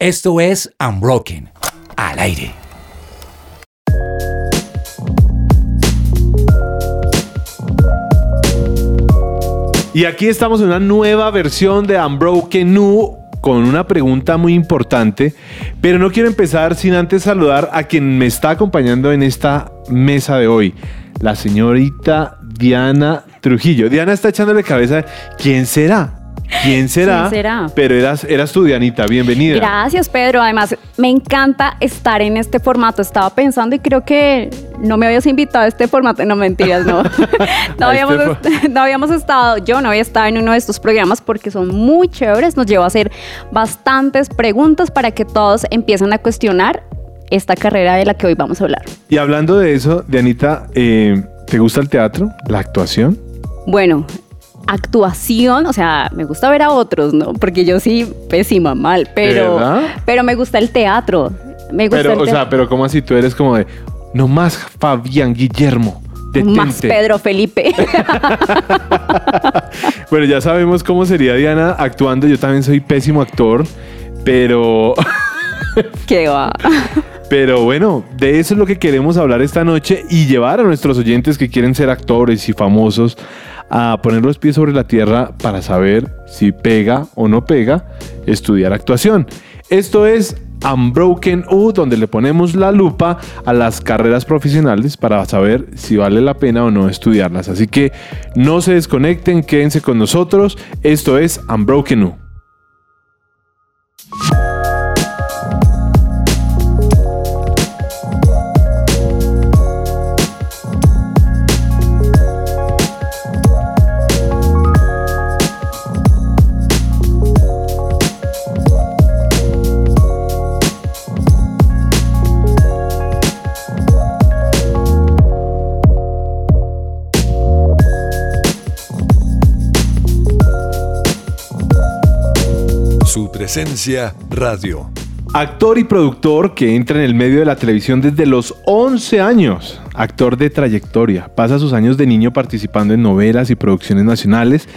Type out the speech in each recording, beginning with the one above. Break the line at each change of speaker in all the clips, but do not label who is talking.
Esto es Unbroken, al aire.
Y aquí estamos en una nueva versión de Unbroken New con una pregunta muy importante, pero no quiero empezar sin antes saludar a quien me está acompañando en esta mesa de hoy, la señorita Diana Trujillo. Diana está echándole cabeza, ¿quién será? ¿Quién será?
¿Quién será?
Pero eras, eras tu Dianita, bienvenida.
Gracias, Pedro. Además, me encanta estar en este formato. Estaba pensando y creo que no me habías invitado a este formato. No, mentiras, no. no, habíamos,
este
no habíamos estado, yo no había estado en uno de estos programas porque son muy chéveres. Nos lleva a hacer bastantes preguntas para que todos empiecen a cuestionar esta carrera de la que hoy vamos a hablar.
Y hablando de eso, Dianita, eh, ¿te gusta el teatro? ¿La actuación?
Bueno, actuación, o sea, me gusta ver a otros, ¿no? Porque yo sí, pésima, mal, pero,
¿Verdad?
pero me gusta el teatro. Me gusta
Pero,
el
o sea, pero ¿cómo así? Tú eres como de, no más Fabián Guillermo. Detente.
más Pedro Felipe.
Bueno, ya sabemos cómo sería Diana actuando. Yo también soy pésimo actor, pero,
Qué va.
pero bueno, de eso es lo que queremos hablar esta noche y llevar a nuestros oyentes que quieren ser actores y famosos a poner los pies sobre la tierra para saber si pega o no pega estudiar actuación. Esto es Unbroken U, donde le ponemos la lupa a las carreras profesionales para saber si vale la pena o no estudiarlas. Así que no se desconecten, quédense con nosotros. Esto es Unbroken U.
presencia radio.
Actor y productor que entra en el medio de la televisión desde los 11 años. Actor de trayectoria. Pasa sus años de niño participando en novelas y producciones nacionales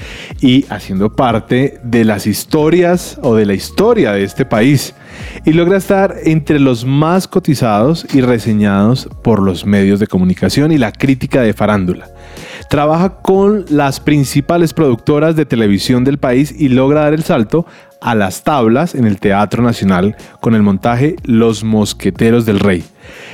y haciendo parte de las historias o de la historia de este país. Y logra estar entre los más cotizados y reseñados por los medios de comunicación y la crítica de farándula. Trabaja con las principales productoras de televisión del país y logra dar el salto a las tablas en el Teatro Nacional con el montaje Los Mosqueteros del Rey.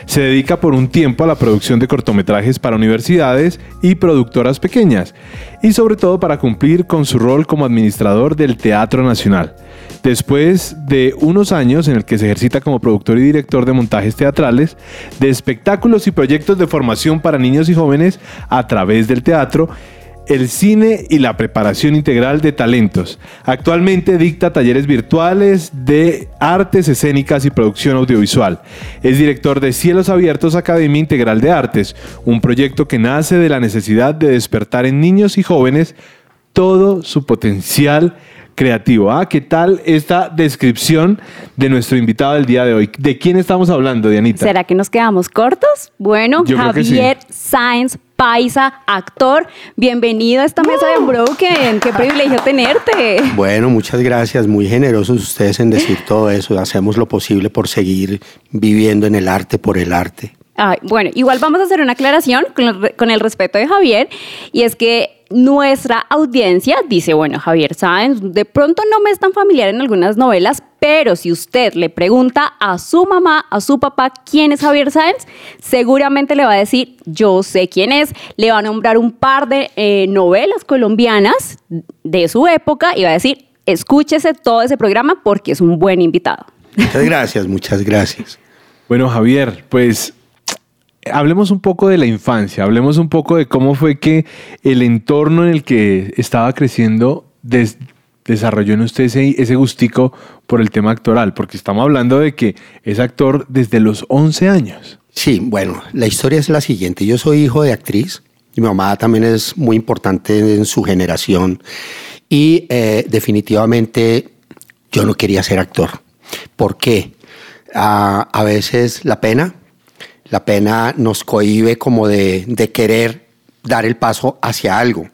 Se dedica por un tiempo a la producción de cortometrajes para universidades y productoras pequeñas y sobre todo para cumplir con su rol como administrador del Teatro Nacional. Después de unos años en el que se ejercita como productor y director de montajes teatrales, de espectáculos y proyectos de formación para niños y jóvenes a través del teatro, el cine y la preparación integral de talentos. Actualmente dicta talleres virtuales de artes escénicas y producción audiovisual. Es director de Cielos Abiertos Academia Integral de Artes, un proyecto que nace de la necesidad de despertar en niños y jóvenes todo su potencial creativo. Ah, ¿qué tal esta descripción de nuestro invitado del día de hoy? ¿De quién estamos hablando, Dianita?
¿Será que nos quedamos cortos? Bueno,
Yo sí.
Javier Sáenz Paisa, actor, bienvenido a esta mesa de Unbroken. Qué privilegio tenerte.
Bueno, muchas gracias, muy generosos ustedes en decir todo eso. Hacemos lo posible por seguir viviendo en el arte por el arte.
Ay, bueno, igual vamos a hacer una aclaración con el, re- con el respeto de Javier, y es que nuestra audiencia dice, bueno, Javier Sáenz, de pronto no me es tan familiar en algunas novelas, pero si usted le pregunta a su mamá, a su papá, quién es Javier Sáenz, seguramente le va a decir, yo sé quién es, le va a nombrar un par de eh, novelas colombianas de su época y va a decir, escúchese todo ese programa porque es un buen invitado.
Muchas gracias, muchas gracias.
Bueno, Javier, pues hablemos un poco de la infancia, hablemos un poco de cómo fue que el entorno en el que estaba creciendo des- desarrolló en usted ese, ese gustico por el tema actoral, porque estamos hablando de que es actor desde los 11 años.
Sí, bueno, la historia es la siguiente. Yo soy hijo de actriz y mi mamá también es muy importante en su generación y eh, definitivamente yo no quería ser actor. ¿Por qué? Ah, a veces la pena, la pena nos cohíbe como de, de querer dar el paso hacia algo.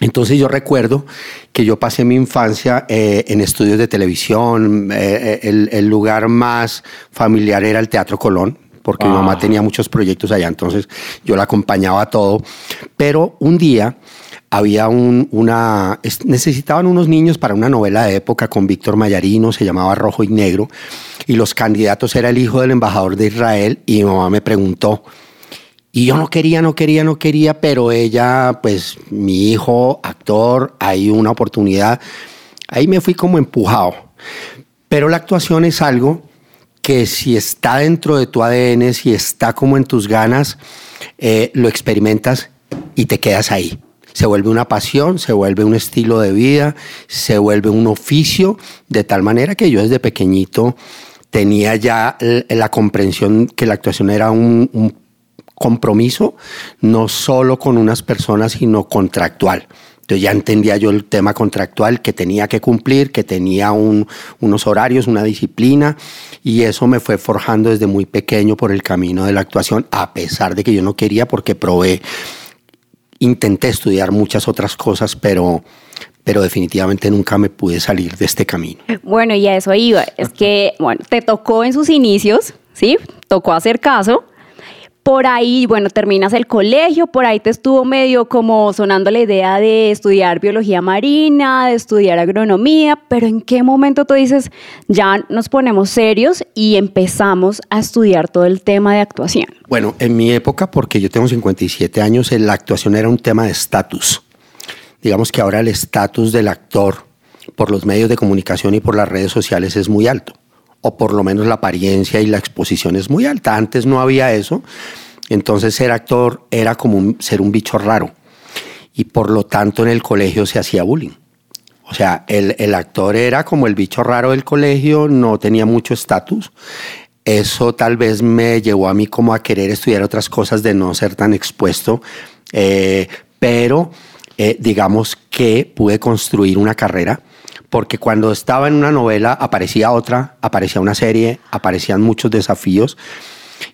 Entonces yo recuerdo que yo pasé mi infancia eh, en estudios de televisión, eh, el, el, lugar más familiar era el Teatro Colón, porque mi mamá
Ah.
tenía muchos proyectos allá, entonces yo la acompañaba a todo. Pero un día había un, una, es- necesitaban unos niños para una novela de época con Víctor Mayarino, se llamaba Rojo y Negro, y los candidatos era el hijo del embajador de Israel, y mi mamá me preguntó, y yo no quería, no quería, no quería, pero ella, pues mi hijo, actor, hay una oportunidad. Ahí me fui como empujado. Pero la actuación es algo que si está dentro de tu ADN, si está como en tus ganas, eh, lo experimentas y te quedas ahí. Se vuelve una pasión, se vuelve un estilo de vida, se vuelve un oficio, de tal manera que yo desde pequeñito tenía ya la comprensión que la actuación era un, compromiso, no solo con unas personas, sino contractual. Entonces ya entendía yo el tema contractual que tenía que cumplir, que tenía un- unos horarios, una disciplina, y eso me fue forjando desde muy pequeño por el camino de la actuación, a pesar de que yo no quería porque probé, intenté estudiar muchas otras cosas, pero, pero definitivamente nunca me pude salir de este camino.
Bueno, y a eso iba. Es que, bueno, te tocó en sus inicios, ¿sí? Tocó hacer caso. Por ahí, bueno, terminas el colegio, por ahí te estuvo medio como sonando la idea de estudiar biología marina, de estudiar agronomía, pero ¿en qué momento tú dices, ya nos ponemos serios y empezamos a estudiar todo el tema de actuación?
Bueno, en mi época, porque yo tengo 57 años, la actuación era un tema de estatus. Digamos que ahora el estatus del actor por los medios de comunicación y por las redes sociales es muy alto, o por lo menos la apariencia y la exposición es muy alta. Antes no había eso, entonces ser actor era como ser un bicho raro y por lo tanto en el colegio se hacía bullying. O sea, el, el actor era como el bicho raro del colegio, no tenía mucho estatus. Eso tal vez me llevó a mí como a querer estudiar otras cosas de no ser tan expuesto, eh, pero eh, digamos que pude construir una carrera porque cuando estaba en una novela aparecía otra, aparecía una serie, aparecían muchos desafíos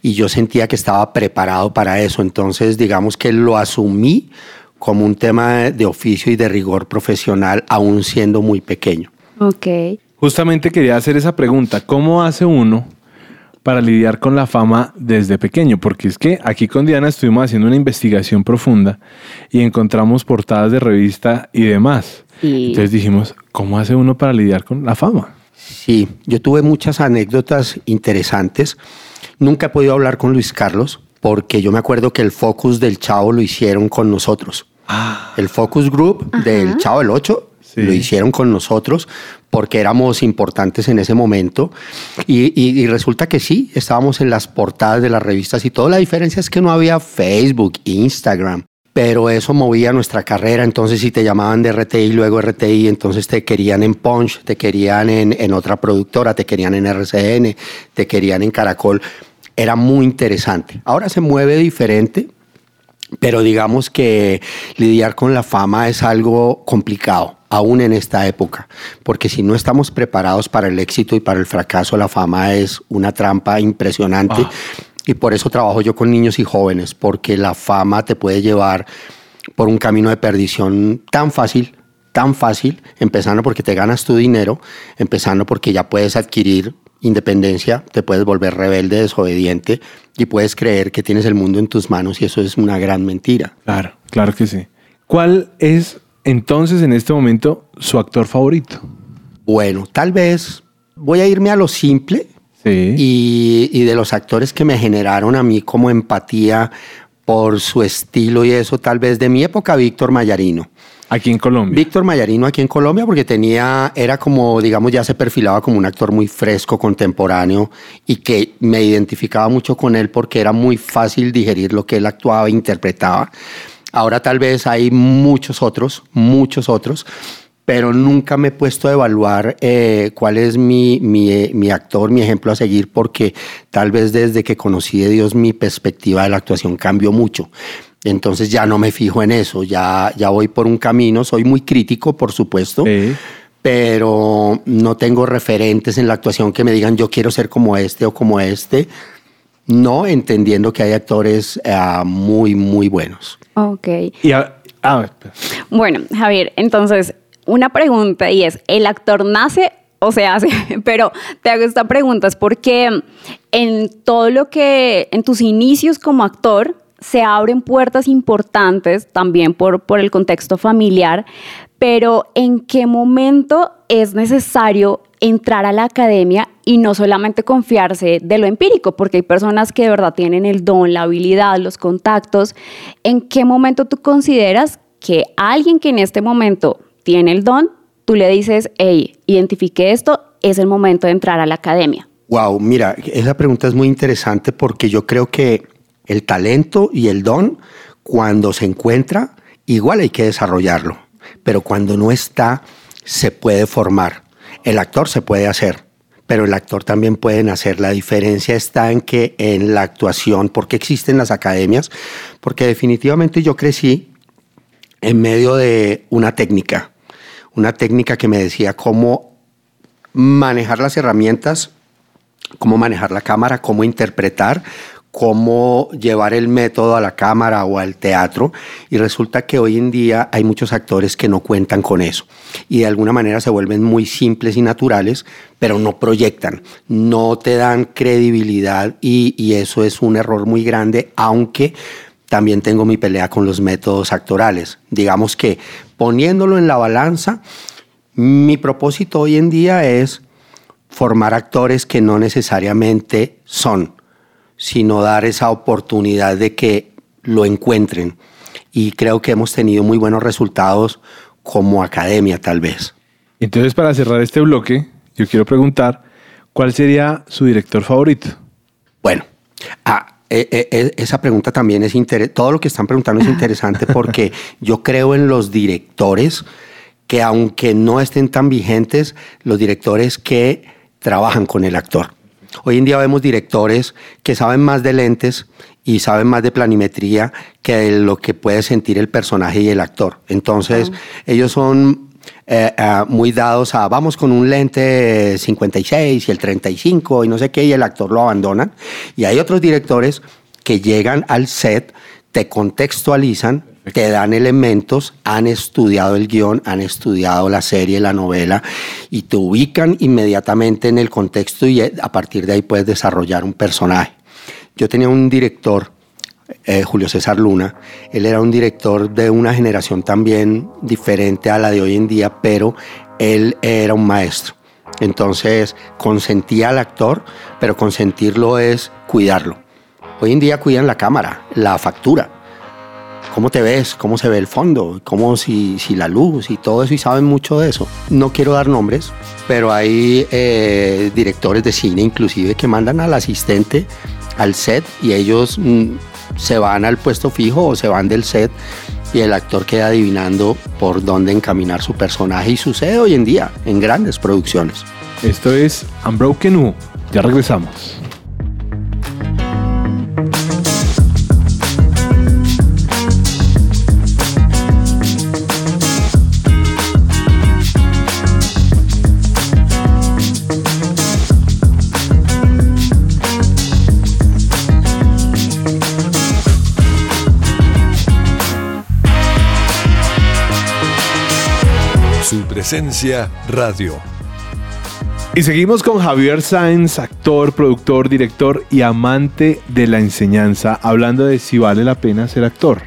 y yo sentía que estaba preparado para eso. Entonces, digamos que lo asumí como un tema de oficio y de rigor profesional, aún siendo muy pequeño.
Ok.
Justamente quería hacer esa pregunta. ¿Cómo hace uno para lidiar con la fama desde pequeño? Porque es que aquí con Diana estuvimos haciendo una investigación profunda y encontramos portadas de revista y demás.
Sí.
Entonces dijimos, ¿cómo hace uno para lidiar con la fama?
Sí, yo tuve muchas anécdotas interesantes. Nunca he podido hablar con Luis Carlos porque yo me acuerdo que el focus del Chavo lo hicieron con nosotros. El focus group del Chavo del 8
Sí.
lo hicieron con nosotros porque éramos importantes en ese momento. Y, y- y resulta que sí, estábamos en las portadas de las revistas y todo. La diferencia es que no había Facebook, Instagram. Pero eso movía nuestra carrera, entonces si te llamaban de RTI, luego RTI, entonces te querían en Punch, te querían en, en otra productora, te querían en RCN, te querían en Caracol. Era muy interesante. Ahora se mueve diferente, pero digamos que lidiar con la fama es algo complicado, aún en esta época, porque si no estamos preparados para el éxito y para el fracaso, la fama es una trampa impresionante. Y por eso trabajo yo con niños y jóvenes, porque la fama te puede llevar por un camino de perdición tan fácil, tan fácil, empezando porque te ganas tu dinero, empezando porque ya puedes adquirir independencia, te puedes volver rebelde, desobediente y puedes creer que tienes el mundo en tus manos y eso es una gran mentira.
Claro, claro que sí. ¿Cuál es entonces en este momento su actor favorito?
Bueno, tal vez voy a irme a lo simple
Sí.
y, y de los actores que me generaron a mí como empatía por su estilo y eso, tal vez de mi época, Víctor Mayarino.
Aquí en Colombia.
Víctor Mayarino aquí en Colombia porque tenía, era como, digamos, ya se perfilaba como un actor muy fresco, contemporáneo y que me identificaba mucho con él porque era muy fácil digerir lo que él actuaba e interpretaba. Ahora tal vez hay muchos otros, muchos otros, pero nunca me he puesto a evaluar eh, cuál es mi, mi, eh, mi actor, mi ejemplo a seguir, porque tal vez desde que conocí de Dios mi perspectiva de la actuación cambió mucho. Entonces ya no me fijo en eso, ya, ya voy por un camino, soy muy crítico, por supuesto,
Sí.
pero no tengo referentes en la actuación que me digan yo quiero ser como este o como este. No, entendiendo que hay actores eh, muy, muy buenos.
Ok.
Y a- Ah.
Bueno, Javier, entonces, una pregunta y es, ¿el actor nace o se hace? Pero te hago esta pregunta, es porque en todo lo que, en tus inicios como actor, se abren puertas importantes también por, por el contexto familiar, pero ¿en qué momento es necesario entrar a la academia y no solamente confiarse de lo empírico? Porque hay personas que de verdad tienen el don, la habilidad, los contactos. ¿En qué momento tú consideras que alguien que en este momento tiene el don, tú le dices, hey, identifique esto, es el momento de entrar a la academia?
Wow, mira, esa pregunta es muy interesante porque yo creo que el talento y el don, cuando se encuentra, igual hay que desarrollarlo, pero cuando no está, se puede formar. El actor se puede hacer, pero el actor también puede hacer. La diferencia está en que en la actuación, porque existen las academias, porque definitivamente yo crecí en medio de una técnica, una técnica que me decía cómo manejar las herramientas, cómo manejar la cámara, cómo interpretar, cómo llevar el método a la cámara o al teatro y resulta que hoy en día hay muchos actores que no cuentan con eso y de alguna manera se vuelven muy simples y naturales, pero no proyectan, no te dan credibilidad y, eso es un error muy grande, aunque también tengo mi pelea con los métodos actorales. Digamos que poniéndolo en la balanza, mi propósito hoy en día es formar actores que no necesariamente son sino dar esa oportunidad de que lo encuentren. Y creo que hemos tenido muy buenos resultados como academia tal vez.
Entonces, para cerrar este bloque, yo quiero preguntar, ¿cuál sería su director favorito?
Bueno, ah, eh, eh, eh, esa pregunta también es interesante. Todo lo que están preguntando es interesante porque yo creo en los directores que aunque no estén tan vigentes, los directores que trabajan con el actor. Hoy en día vemos directores que saben más de lentes y saben más de planimetría que de lo que puede sentir el personaje y el actor. Entonces, ellos son eh, eh, muy dados a vamos con un lente 56 y el 35 y no sé qué, y el actor lo abandonan. Y hay otros directores que llegan al set, te contextualizan, te dan elementos, han estudiado el guion, han estudiado la serie, la novela, y te ubican inmediatamente en el contexto y eh, a partir de ahí puedes desarrollar un personaje. Yo tenía un director, eh, Julio César Luna, él era un director de una generación también diferente a la de hoy en día, pero él era un maestro. Entonces consentía al actor, pero consentirlo es cuidarlo. Hoy en día cuidan la cámara, la factura, cómo te ves, cómo se ve el fondo, cómo si, si la luz y todo eso, y saben mucho de eso. No quiero dar nombres, pero hay eh, directores de cine inclusive que mandan al asistente al set y ellos mm, se van al puesto fijo o se van del set y el actor queda adivinando por dónde encaminar su personaje y sucede hoy en día en grandes producciones.
Esto es Unbroken U. Ya regresamos.
Presencia radio.
Y seguimos con Javier Sáenz, actor, productor, director y amante de la enseñanza, hablando de si vale la pena ser actor.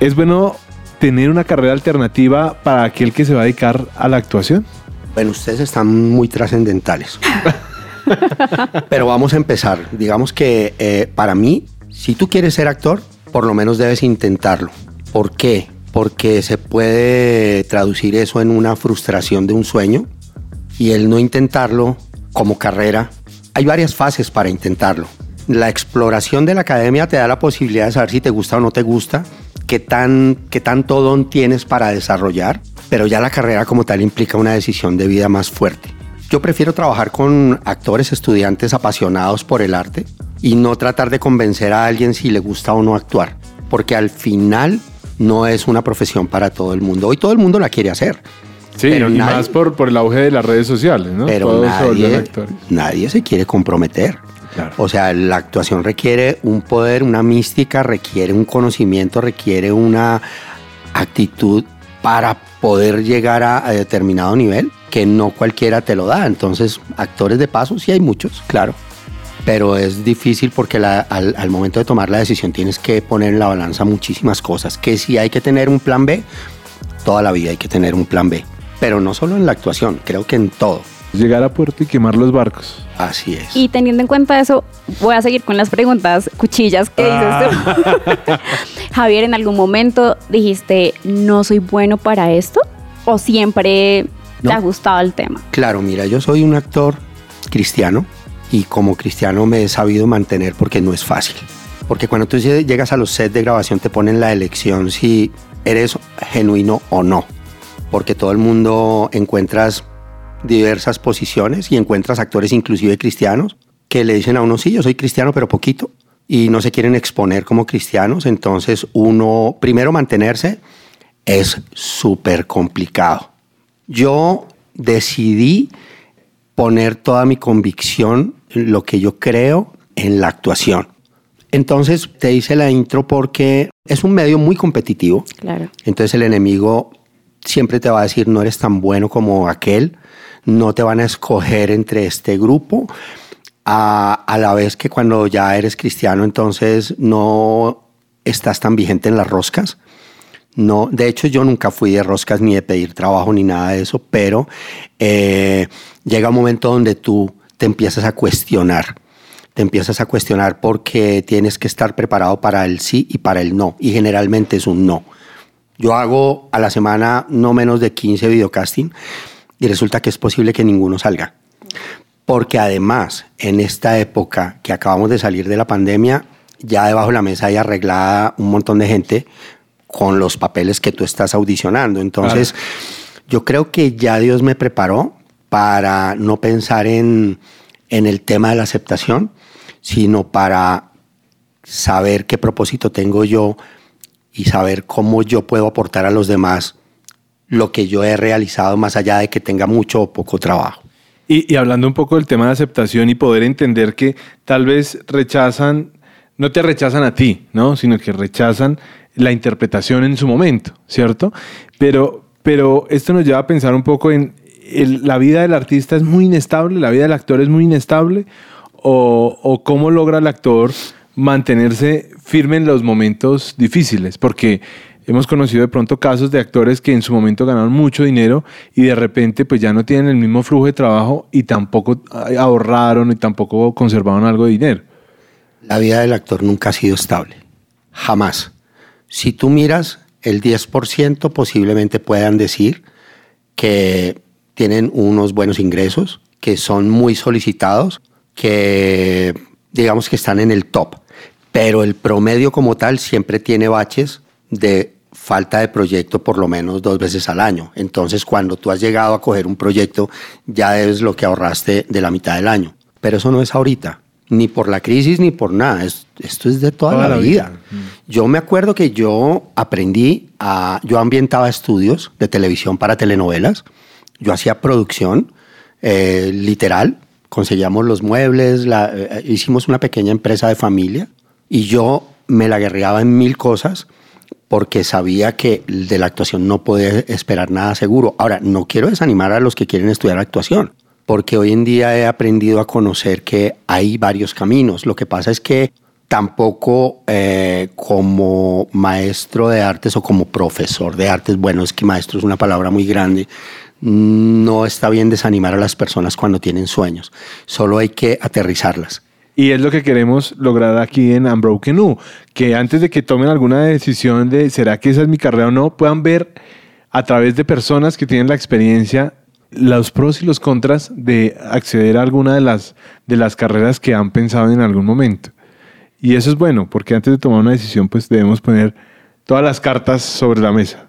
¿Es bueno tener una carrera alternativa para aquel que se va a dedicar a la actuación?
Bueno, ustedes están muy trascendentales. Pero vamos a empezar. Digamos que eh, para mí, si tú quieres ser actor, por lo menos debes intentarlo. ¿Por qué? Porque se puede traducir eso en una frustración de un sueño y el no intentarlo como carrera. Hay varias fases para intentarlo. La exploración de la academia te da la posibilidad de saber si te gusta o no te gusta, qué, tan, qué tanto don tienes para desarrollar, pero ya la carrera como tal implica una decisión de vida más fuerte. Yo prefiero trabajar con actores, estudiantes apasionados por el arte y no tratar de convencer a alguien si le gusta o no actuar, porque al final no es una profesión para todo el mundo. Hoy todo el mundo la quiere hacer.
Sí,
Pero
y
nadie-
más por, por el auge de las redes sociales, ¿no?
Pero
Todos se
nadie, nadie se quiere comprometer.
Claro.
O sea, la actuación requiere un poder, una mística, requiere un conocimiento, requiere una actitud para poder llegar a, a determinado nivel que no cualquiera te lo da. Entonces, actores de paso sí hay muchos, claro. Pero es difícil porque la- al, al momento de tomar la decisión tienes que poner en la balanza muchísimas cosas. Que si hay que tener un plan B, toda la vida hay que tener un plan B. Pero no solo en la actuación, creo que en todo.
Llegar a puerto y quemar los barcos.
Así es.
Y teniendo en cuenta eso, voy a seguir con las preguntas cuchillas que dices tú. Javier, ¿en algún momento dijiste, no soy bueno para esto? ¿O siempre te ha gustado el tema?
Claro, mira, yo soy un actor cristiano y como cristiano me he sabido mantener porque no es fácil. Porque cuando tú llegas a los sets de grabación te ponen la elección si eres genuino o no. Porque todo el mundo encuentras diversas posiciones y encuentras actores inclusive cristianos que le dicen a uno, sí, yo soy cristiano, pero poquito. Y no se quieren exponer como cristianos. Entonces uno, primero mantenerse es súper complicado. Yo decidí poner toda mi convicción lo que yo creo en la actuación. Entonces te hice la intro porque es un medio muy competitivo.
Claro.
Entonces el enemigo siempre te va a decir no eres tan bueno como aquel, no te van a escoger entre este grupo. A, a la vez que cuando ya eres cristiano entonces no estás tan vigente en las roscas. No, de hecho yo nunca fui de roscas ni de pedir trabajo ni nada de eso, pero eh, llega un momento donde tú te empiezas a cuestionar, te empiezas a cuestionar porque tienes que estar preparado para el sí y para el no, y generalmente es un no. Yo hago a la semana no menos de 15 videocasting y resulta que es posible que ninguno salga. Porque además, en esta época que acabamos de salir de la pandemia, ya debajo de la mesa hay arreglada un montón de gente con los papeles que tú estás audicionando. Entonces, yo creo que ya Dios me preparó para no pensar en, en el tema de la aceptación, sino para saber qué propósito tengo yo y saber cómo yo puedo aportar a los demás lo que yo he realizado más allá de que tenga mucho o poco trabajo.
Y, hablando un poco del tema de aceptación y poder entender que tal vez rechazan, no te rechazan a ti, ¿no? Sino que rechazan la interpretación en su momento, ¿cierto? Pero, pero esto nos lleva a pensar un poco en la vida del artista es muy inestable, la vida del actor es muy inestable, o, o cómo logra el actor mantenerse firme en los momentos difíciles, porque hemos conocido de pronto casos de actores que en su momento ganaron mucho dinero y de repente pues ya no tienen el mismo flujo de trabajo y tampoco ahorraron y tampoco conservaron algo de dinero.
La vida del actor nunca ha sido estable. Jamás. Si tú miras, el 10% posiblemente puedan decir que tienen unos buenos ingresos, que son muy solicitados, que digamos que están en el top. Pero el promedio como tal siempre tiene baches de falta de proyecto por lo menos dos veces al año. Entonces, cuando tú has llegado a coger un proyecto, ya debes lo que ahorraste de la mitad del año. Pero eso no es ahorita, ni por la crisis ni por nada. Es- esto es de toda,
Toda
la,
la
vida.
vida.
Yo me acuerdo que yo aprendí a. Yo ambientaba estudios de televisión para telenovelas. Yo hacía producción eh, literal. Conseguíamos los muebles, eh, hicimos una pequeña empresa de familia y yo me la guerreaba en mil cosas porque sabía que de la actuación no podía esperar nada seguro. Ahora, no quiero desanimar a los que quieren estudiar actuación, porque hoy en día he aprendido a conocer que hay varios caminos. Lo que pasa es que tampoco eh, como maestro de artes o como profesor de artes, bueno, es que maestro es una palabra muy grande, no está bien desanimar a las personas cuando tienen sueños, solo hay que aterrizarlas.
Y es lo que queremos lograr aquí en Unbroken U, que antes de que tomen alguna decisión de será que esa es mi carrera o no, puedan ver a través de personas que tienen la experiencia los pros y los contras de acceder a alguna de las, de las carreras que han pensado en algún momento. Y eso es bueno, porque antes de tomar una decisión, pues debemos poner todas las cartas sobre la mesa.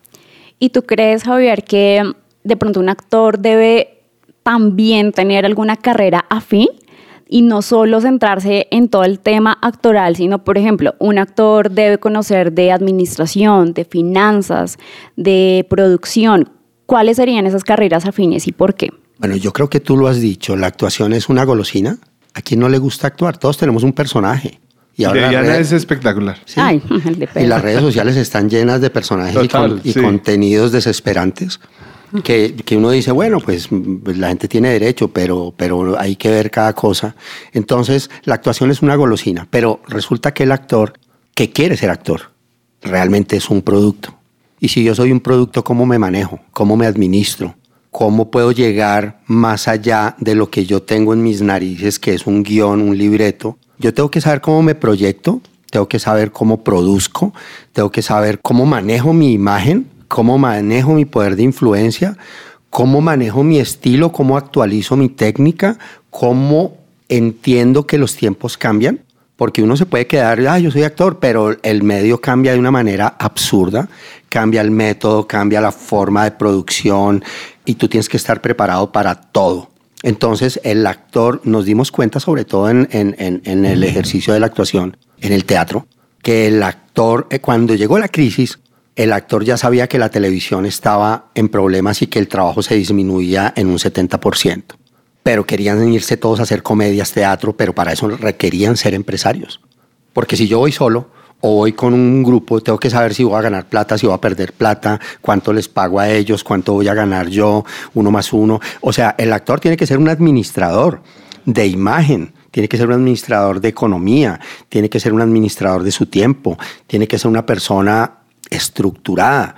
¿Y tú crees, Javier, que de pronto un actor debe también tener alguna carrera afín? Y no solo centrarse en todo el tema actoral, sino, por ejemplo, un actor debe conocer de administración, de finanzas, de producción. ¿Cuáles serían esas carreras afines y por qué?
Bueno, yo creo que tú lo has dicho, la actuación es una golosina. ¿A quién no le gusta actuar? Todos tenemos un personaje. Y ahora
Diana
redes-
es espectacular.
Sí.
Ay, el de
Y las redes sociales están llenas de personajes y
Total,
con- y,
sí.
contenidos desesperantes. Que, que uno dice, bueno, pues, pues la gente tiene derecho, pero, pero hay que ver cada cosa. Entonces, la actuación es una golosina, pero resulta que el actor que quiere ser actor realmente es un producto. Y si yo soy un producto, ¿cómo me manejo? ¿Cómo me administro? ¿Cómo puedo llegar más allá de lo que yo tengo en mis narices, que es un guion, un libreto? Yo tengo que saber cómo me proyecto, tengo que saber cómo produzco, tengo que saber cómo manejo mi imagen, cómo manejo mi poder de influencia, cómo manejo mi estilo, cómo actualizo mi técnica, cómo entiendo que los tiempos cambian. Porque uno se puede quedar, ah, yo soy actor, pero el medio cambia de una manera absurda, cambia el método, cambia la forma de producción y tú tienes que estar preparado para todo. Entonces el actor, nos dimos cuenta sobre todo en, en- en- en el ejercicio de la actuación, en el teatro, que el actor, eh, cuando llegó la crisis, el actor ya sabía que la televisión estaba en problemas y que el trabajo se disminuía en un 70% pero querían irse todos a hacer comedias, teatro, pero para eso requerían ser empresarios. Porque si yo voy solo o voy con un grupo, tengo que saber si voy a ganar plata, si voy a perder plata, cuánto les pago a ellos, cuánto voy a ganar yo, uno más uno. O sea, el actor tiene que ser un administrador de imagen, tiene que ser un administrador de economía, tiene que ser un administrador de su tiempo, tiene que ser una persona estructurada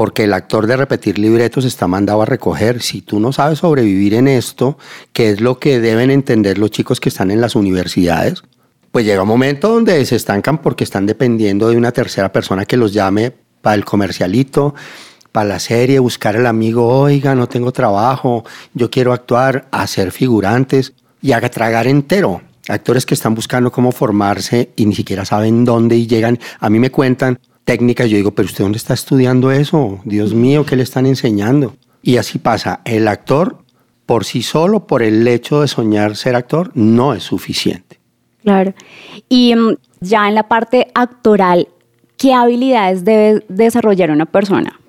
porque el actor de repetir libretos está mandado a recoger. Si tú no sabes sobrevivir en esto, que es lo que deben entender los chicos que están en las universidades, pues llega un momento donde se estancan porque están dependiendo de una tercera persona que los llame para el comercialito, para la serie, buscar al amigo, oiga, no tengo trabajo, yo quiero actuar, hacer figurantes y haga tragar entero. Actores que están buscando cómo formarse y ni siquiera saben dónde y llegan. A mí me cuentan técnicas, yo digo, pero usted dónde está estudiando eso? Dios mío, ¿qué le están enseñando? Y así pasa, el actor por sí solo, por el hecho de soñar ser actor, no es suficiente.
Claro. Y mm, ya en la parte actoral, ¿qué habilidades debe desarrollar una persona?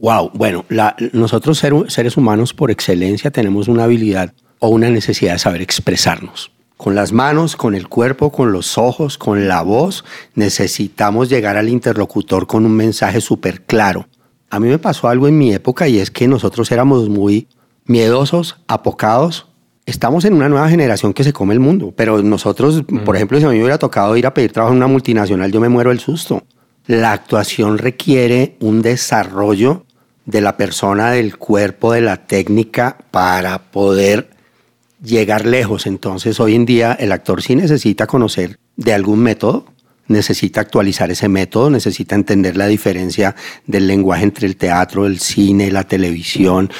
Wow, bueno, la- nosotros ser- seres humanos por excelencia tenemos una habilidad o una necesidad de saber expresarnos. Con las manos, con el cuerpo, con los ojos, con la voz, necesitamos llegar al interlocutor con un mensaje súper claro. A mí me pasó algo en mi época y es que nosotros éramos muy miedosos, apocados. Estamos en una nueva generación que se come el mundo, pero nosotros, por ejemplo, si a mí me hubiera tocado ir a pedir trabajo en una multinacional, yo me muero del susto. La actuación requiere un desarrollo de la persona, del cuerpo, de la técnica para poder llegar lejos. Entonces, hoy en día el actor sí necesita conocer de algún método, necesita actualizar ese método, necesita entender la diferencia del lenguaje entre el teatro, el cine, la televisión,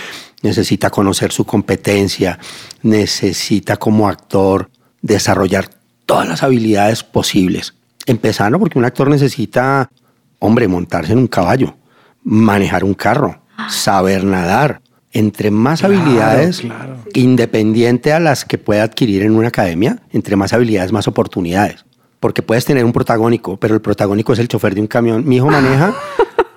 necesita conocer su competencia, necesita como actor desarrollar todas las habilidades posibles. Empezando porque un actor necesita, hombre, montarse en un caballo, manejar un carro, saber nadar. Entre más habilidades, independiente a las que pueda adquirir en una academia, entre más habilidades, más oportunidades. Porque puedes tener un protagónico, pero el protagónico es el chofer de un camión. Mi hijo maneja.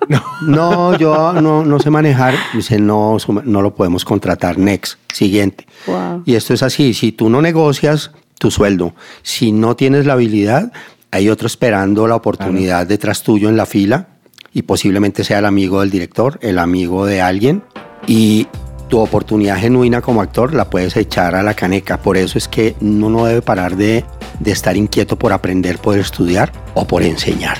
No, no yo no, no sé manejar. Dice, no, no lo podemos contratar. Next, siguiente.
Wow.
Y esto es así, si tú no negocias tu sueldo, si no tienes la habilidad, hay otro esperando la oportunidad detrás tuyo en la fila y posiblemente sea el amigo del director, el amigo de alguien y tu oportunidad genuina como actor la puedes echar a la caneca. Por eso es que uno no debe parar de, de estar inquieto por aprender, por estudiar o por enseñar.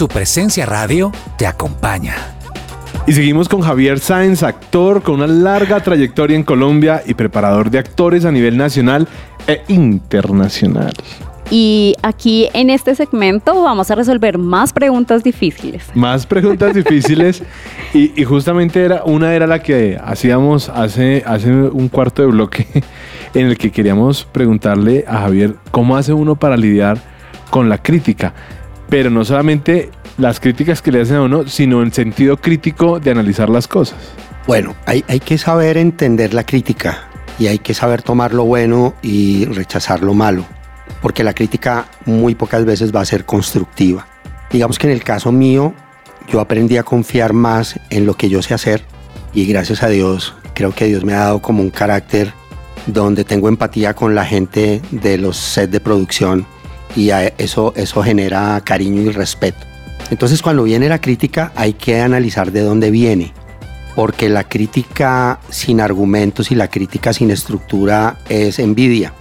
Su presencia radio te acompaña.
Y seguimos con Javier Sáenz, actor con una larga trayectoria en Colombia y preparador de actores a nivel nacional e internacional.
Y aquí en este segmento vamos a resolver más preguntas difíciles.
Más preguntas difíciles y, y justamente era una era la que hacíamos hace, hace un cuarto de bloque en el que queríamos preguntarle a Javier cómo hace uno para lidiar con la crítica. Pero no solamente las críticas que le hacen a uno, sino el sentido crítico de analizar las cosas.
Bueno, hay, hay que saber entender la crítica y hay que saber tomar lo bueno y rechazar lo malo, porque la crítica muy pocas veces va a ser constructiva. Digamos que en el caso mío, yo aprendí a confiar más en lo que yo sé hacer y gracias a Dios, creo que Dios me ha dado como un carácter donde tengo empatía con la gente de los sets de producción y eso, eso genera cariño y respeto. Entonces cuando viene la crítica hay que analizar de dónde viene, porque la crítica sin argumentos y la crítica sin estructura es envidia.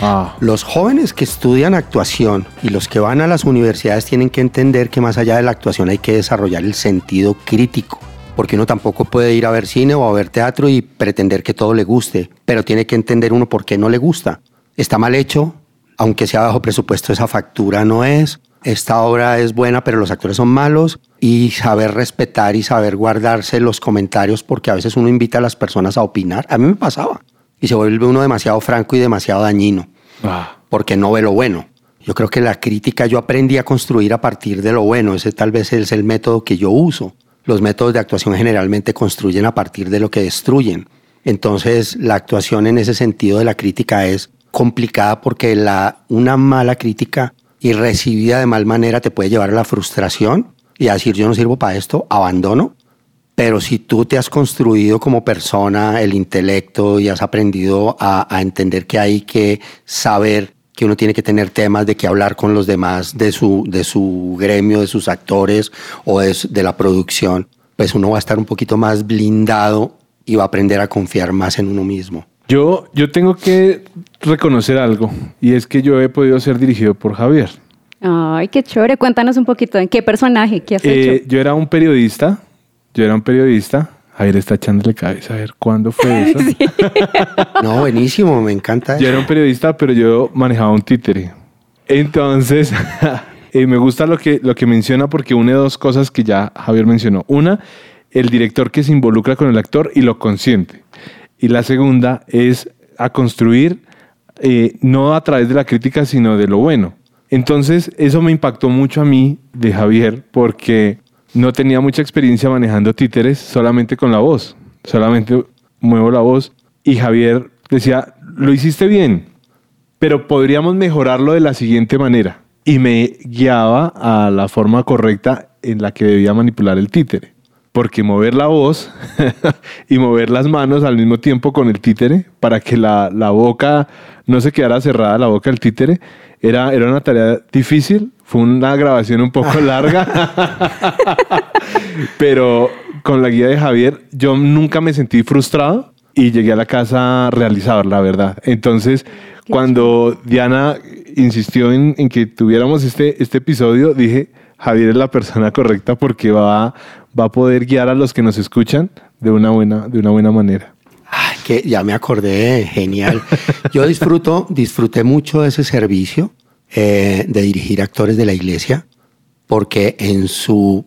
Ah. Los jóvenes que estudian actuación y los que van a las universidades tienen que entender que más allá de la actuación hay que desarrollar el sentido crítico porque uno tampoco puede ir a ver cine o a ver teatro y pretender que todo le guste, pero tiene que entender uno por qué no le gusta. Está mal hecho, aunque sea bajo presupuesto, esa factura no es. Esta obra es buena, pero los actores son malos. Y saber respetar y saber guardarse los comentarios, porque a veces uno invita a las personas a opinar. A mí me pasaba. Y se vuelve uno demasiado franco y demasiado dañino, ah. porque no ve lo bueno. Yo creo que la crítica yo aprendí a construir a partir de lo bueno. Ese tal vez es el método que yo uso los métodos de actuación generalmente construyen a partir de lo que destruyen. Entonces, la actuación en ese sentido de la crítica es complicada porque la, una mala crítica y recibida de mal manera te puede llevar a la frustración y a decir yo no sirvo para esto, abandono. Pero si tú te has construido como persona el intelecto y has aprendido a, entender que hay que saber que uno tiene que tener temas de que hablar con los demás de su, de su gremio, de sus actores o de la producción, pues uno va a estar un poquito más blindado y va a aprender a confiar más en uno mismo.
Yo, yo tengo que reconocer algo y es que yo he podido ser dirigido por Javier.
Ay, qué chévere. Cuéntanos un poquito, ¿en qué personaje? ¿Qué has
eh, hecho? Yo era un periodista, yo era un periodista Javier está echándole cabeza a ver cuándo fue eso.
No, buenísimo, me encanta.
Yo era un periodista, pero yo manejaba un títere. Entonces, eh, me gusta lo que, lo que menciona porque une dos cosas que ya Javier mencionó. Una, el director que se involucra con el actor y lo consiente. Y la segunda es a construir eh, no a través de la crítica, sino de lo bueno. Entonces, eso me impactó mucho a mí de Javier porque no tenía mucha experiencia manejando títeres solamente con la voz. Solamente muevo la voz. Y Javier decía, lo hiciste bien, pero podríamos mejorarlo de la siguiente manera. Y me guiaba a la forma correcta en la que debía manipular el títere. Porque mover la voz y mover las manos al mismo tiempo con el títere para que la, la boca no se quedara cerrada, la boca del títere, era, era una tarea difícil, fue una grabación un poco larga, pero con la guía de Javier yo nunca me sentí frustrado y llegué a la casa realizador, la verdad. Entonces, cuando Diana insistió en, que tuviéramos este, este episodio, dije, Javier es la persona correcta porque va, va a poder guiar a los que nos escuchan de una buena, de una buena manera.
que ya me acordé, genial. Yo disfruto, disfruté mucho ese servicio eh, de dirigir actores de la iglesia, porque en su,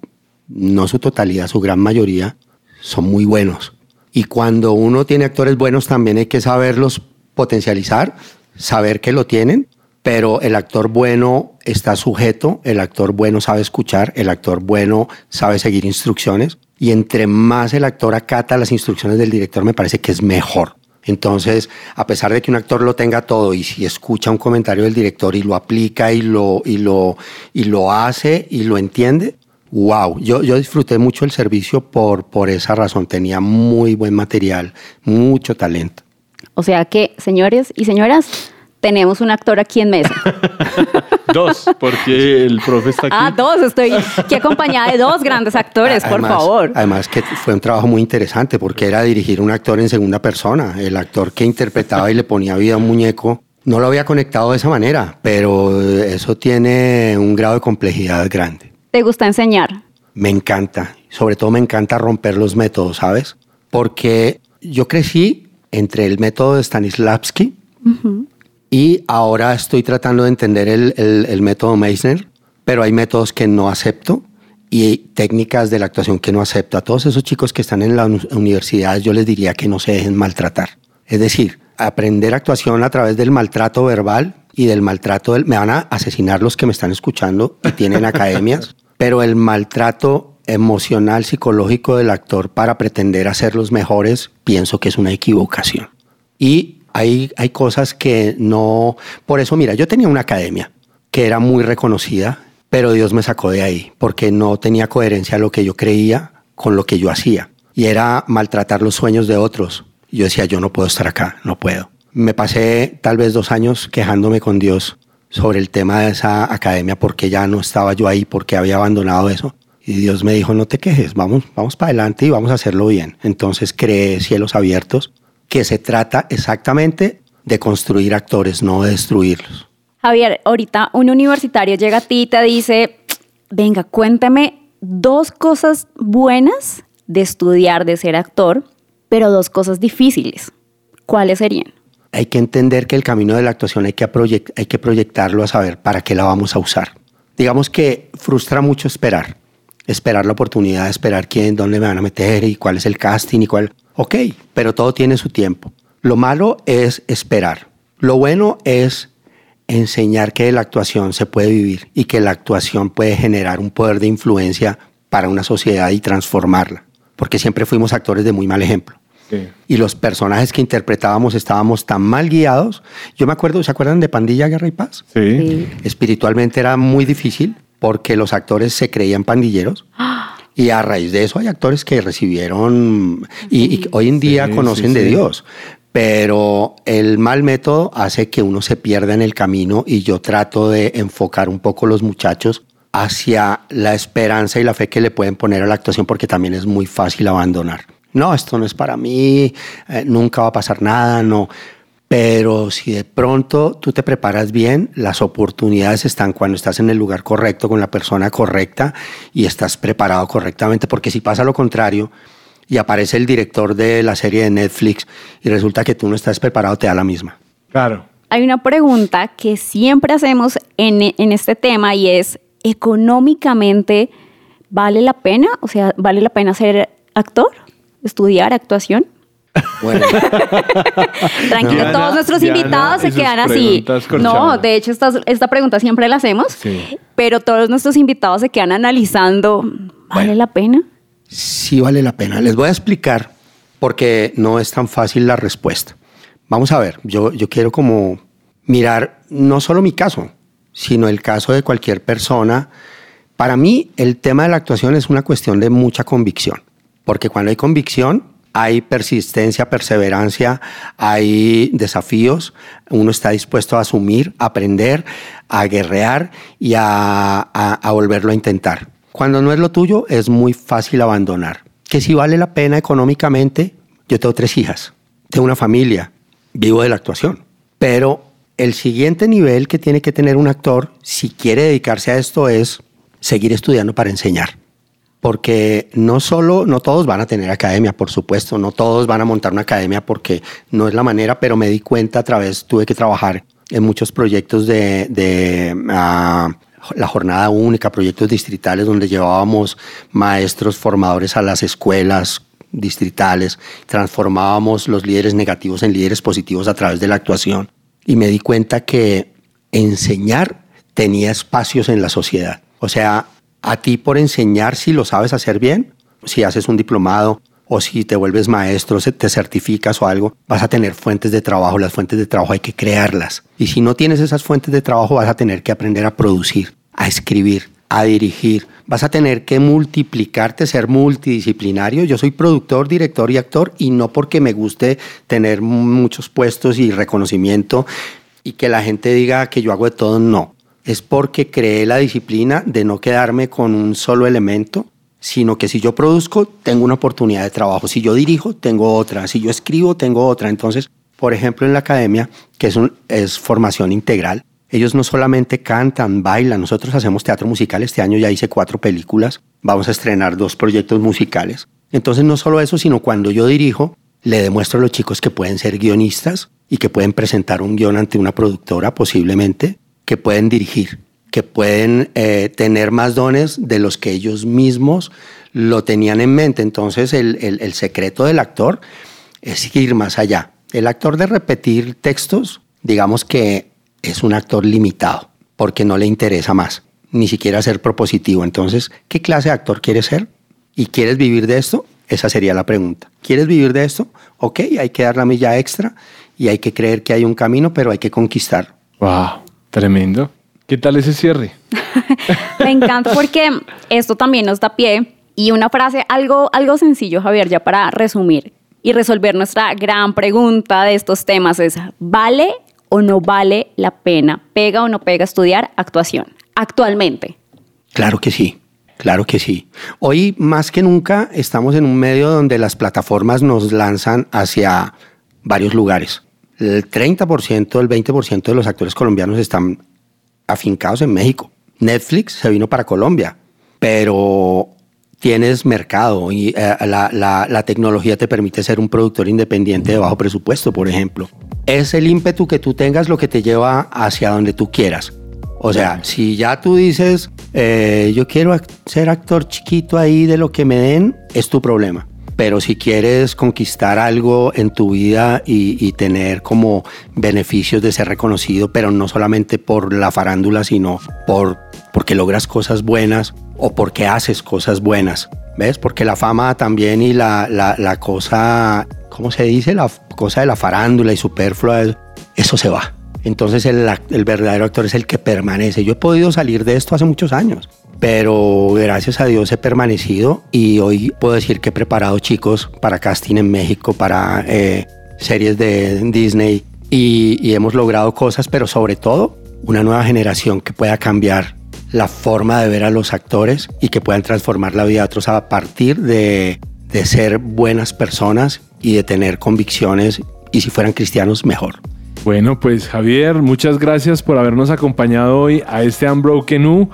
no su totalidad, su gran mayoría, son muy buenos. Y cuando uno tiene actores buenos, también hay que saberlos potencializar, saber que lo tienen, pero el actor bueno está sujeto, el actor bueno sabe escuchar, el actor bueno sabe seguir instrucciones, y entre más el actor acata las instrucciones del director, me parece que es mejor. Entonces, a pesar de que un actor lo tenga todo y si escucha un comentario del director y lo aplica y lo, y lo, y lo hace y lo entiende, wow, yo, yo disfruté mucho el servicio por, por esa razón. Tenía muy buen material, mucho talento.
O sea que, señores y señoras, tenemos un actor aquí en mesa.
dos, porque el profe está aquí.
Ah, dos, estoy aquí acompañada de dos grandes actores, por favor.
Además que fue un trabajo muy interesante porque era dirigir un actor en segunda persona. El actor que interpretaba y le ponía vida a un muñeco. No lo había conectado de esa manera, pero eso tiene un grado de complejidad grande.
¿Te gusta enseñar?
Me encanta. Sobre todo me encanta romper los métodos, ¿sabes? Porque yo crecí entre el método de Stanislavski, y ahora estoy tratando de entender el, el, método Meissner, pero hay métodos que no acepto y técnicas de la actuación que no acepto. A todos esos chicos que están en la universidad yo les diría que no se dejen maltratar. Es decir, aprender actuación a través del maltrato verbal y del maltrato. Del, me van a asesinar los que me están escuchando y tienen academias, pero el maltrato emocional, psicológico del actor para pretender hacer los mejores, pienso que es una equivocación. Y hay, hay cosas que no... Por eso, mira, yo tenía una academia que era muy reconocida, pero Dios me sacó de ahí, porque no tenía coherencia lo que yo creía con lo que yo hacía. Y era maltratar los sueños de otros. Yo decía, yo no puedo estar acá, no puedo. Me pasé tal vez dos años quejándome con Dios sobre el tema de esa academia, porque ya no estaba yo ahí, porque había abandonado eso. Y Dios me dijo, no te quejes, vamos, vamos para adelante y vamos a hacerlo bien. Entonces creé Cielos Abiertos, que se trata exactamente de construir actores, no de destruirlos.
Javier, ahorita un universitario llega a ti y te dice, venga, cuéntame dos cosas buenas de estudiar, de ser actor, pero dos cosas difíciles. ¿Cuáles serían?
Hay que entender que el camino de la actuación hay que, hay que proyectarlo a saber para qué la vamos a usar. Digamos que frustra mucho esperar. Esperar la oportunidad, esperar quién, dónde me van a meter y cuál es el casting y cuál. Ok, pero todo tiene su tiempo. Lo malo es esperar. Lo bueno es enseñar que la actuación se puede vivir y que la actuación puede generar un poder de influencia para una sociedad y transformarla. Porque siempre fuimos actores de muy mal ejemplo. Y los personajes que interpretábamos estábamos tan mal guiados. Yo me acuerdo, ¿se acuerdan de Pandilla, Guerra y Paz?
Sí.
Espiritualmente era muy difícil porque los actores se creían pandilleros. Y a raíz de eso hay actores que recibieron y, hoy en día conocen de Dios pero el mal método hace que uno se pierda en el camino y yo trato de enfocar un poco los muchachos hacia la esperanza y la fe que le pueden poner a la actuación porque también es muy fácil abandonar. No, esto no es para mí, eh, nunca va a pasar nada, no. Pero si de pronto tú te preparas bien, las oportunidades están cuando estás en el lugar correcto, con la persona correcta y estás preparado correctamente, porque si pasa lo contrario, y aparece el director de la serie de Netflix y resulta que tú no estás preparado, te da la misma.
Claro.
Hay una pregunta que siempre hacemos en, en este tema y es, ¿económicamente vale la pena? O sea, ¿vale la pena ser actor? ¿Estudiar actuación? Bueno. Tranquilo, todos nuestros invitados se quedan así. No, de hecho, esta, esta pregunta siempre la hacemos, pero todos nuestros invitados se quedan analizando, ¿vale la pena?
sí vale la pena. Les voy a explicar porque no es tan fácil la respuesta. Vamos a ver, yo, yo quiero como mirar no solo mi caso, sino el caso de cualquier persona. Para mí el tema de la actuación es una cuestión de mucha convicción, porque cuando hay convicción hay persistencia, perseverancia, hay desafíos, uno está dispuesto a asumir, a aprender, a guerrear y a, a volverlo a intentar. Cuando no es lo tuyo, es muy fácil abandonar. Que si vale la pena económicamente, yo tengo tres hijas, tengo una familia, vivo de la actuación. Pero el siguiente nivel que tiene que tener un actor, si quiere dedicarse a esto, es seguir estudiando para enseñar. Porque no solo, no todos van a tener academia, por supuesto, no todos van a montar una academia porque no es la manera, pero me di cuenta a través, tuve que trabajar en muchos proyectos de, de ah, la jornada única, proyectos distritales donde llevábamos maestros formadores a las escuelas distritales, transformábamos los líderes negativos en líderes positivos a través de la actuación y me di cuenta que enseñar tenía espacios en la sociedad. O sea, a ti por enseñar si lo sabes hacer bien, si haces un diplomado o si te vuelves maestro, te certificas o algo, vas a tener fuentes de trabajo. Las fuentes de trabajo hay que crearlas. Y si no tienes esas fuentes de trabajo, vas a tener que aprender a producir, a escribir, a dirigir. Vas a tener que multiplicarte, ser multidisciplinario. Yo soy productor, director y actor y no porque me guste tener muchos puestos y reconocimiento y que la gente diga que yo hago de todo, no. Es porque creé la disciplina de no quedarme con un solo elemento, sino que si yo produzco, tengo una oportunidad de trabajo. Si yo dirijo, tengo otra. Si yo escribo, tengo otra. Entonces, por ejemplo, en la academia, que es, un, es formación integral, ellos no solamente cantan, bailan, nosotros hacemos teatro musical. Este año ya hice cuatro películas, vamos a estrenar dos proyectos musicales. Entonces, no solo eso, sino cuando yo dirijo, le demuestro a los chicos que pueden ser guionistas y que pueden presentar un guion ante una productora posiblemente, que pueden dirigir que pueden eh, tener más dones de los que ellos mismos lo tenían en mente. Entonces el, el, secreto del actor es ir más allá. El actor de repetir textos, digamos que es un actor limitado porque no le interesa más, ni siquiera ser propositivo. Entonces, ¿qué clase de actor quieres ser? ¿Y quieres vivir de esto? Esa sería la pregunta. ¿Quieres vivir de esto? Ok, hay que dar la milla extra y hay que creer que hay un camino, pero hay que conquistar.
¡Wow! Tremendo. ¿Qué tal ese cierre?
Me encanta porque esto también nos da pie y una frase, algo, algo sencillo, Javier, ya para resumir y resolver nuestra gran pregunta de estos temas es, ¿vale o no vale la pena, pega o no pega estudiar actuación actualmente?
Claro que sí. Claro que sí. Hoy más que nunca estamos en un medio donde las plataformas nos lanzan hacia varios lugares. El 30%, el 20% de los actores colombianos están afincados en México. Netflix se vino para Colombia, pero tienes mercado y eh, la, tecnología te permite ser un productor independiente de bajo presupuesto, por ejemplo. Es el ímpetu que tú tengas lo que te lleva hacia donde tú quieras. O sea, si ya tú dices, eh, yo quiero ser actor chiquito ahí de lo que me den, es tu problema. Pero si quieres conquistar algo en tu vida y, tener como beneficios de ser reconocido, pero no solamente por la farándula, sino por porque logras cosas buenas o porque haces cosas buenas. ¿Ves? Porque la fama también y la, la, la cosa, ¿cómo se dice? La cosa de la farándula y superflua, eso se va. Entonces el, el, verdadero actor es el que permanece. Yo he podido salir de esto hace muchos años, pero gracias a Dios he permanecido y hoy puedo decir que he preparado chicos para casting en México, para eh, series de Disney y, y hemos logrado cosas, pero sobre todo una nueva generación que pueda cambiar la forma de ver a los actores y que puedan transformar la vida de otros a partir de, de ser buenas personas y de tener convicciones y si fueran cristianos mejor.
Bueno, pues Javier, muchas gracias por habernos acompañado hoy a este Unbroken U.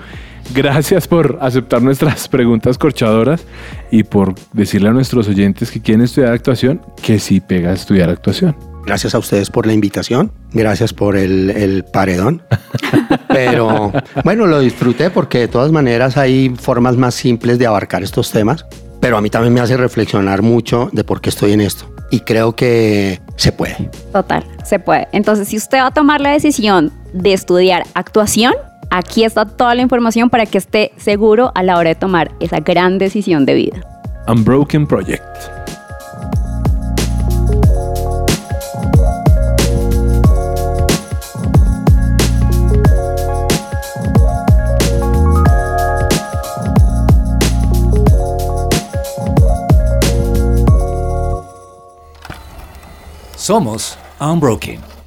Gracias por aceptar nuestras preguntas corchadoras y por decirle a nuestros oyentes que quieren estudiar actuación que sí pega estudiar actuación.
Gracias a ustedes por la invitación. Gracias por el, el paredón. Pero bueno, lo disfruté porque de todas maneras hay formas más simples de abarcar estos temas. Pero a mí también me hace reflexionar mucho de por qué estoy en esto. Y creo que se puede.
Total, se puede. Entonces, si usted va a tomar la decisión de estudiar actuación, aquí está toda la información para que esté seguro a la hora de tomar esa gran decisión de vida.
Unbroken Project.
Somos Unbroken.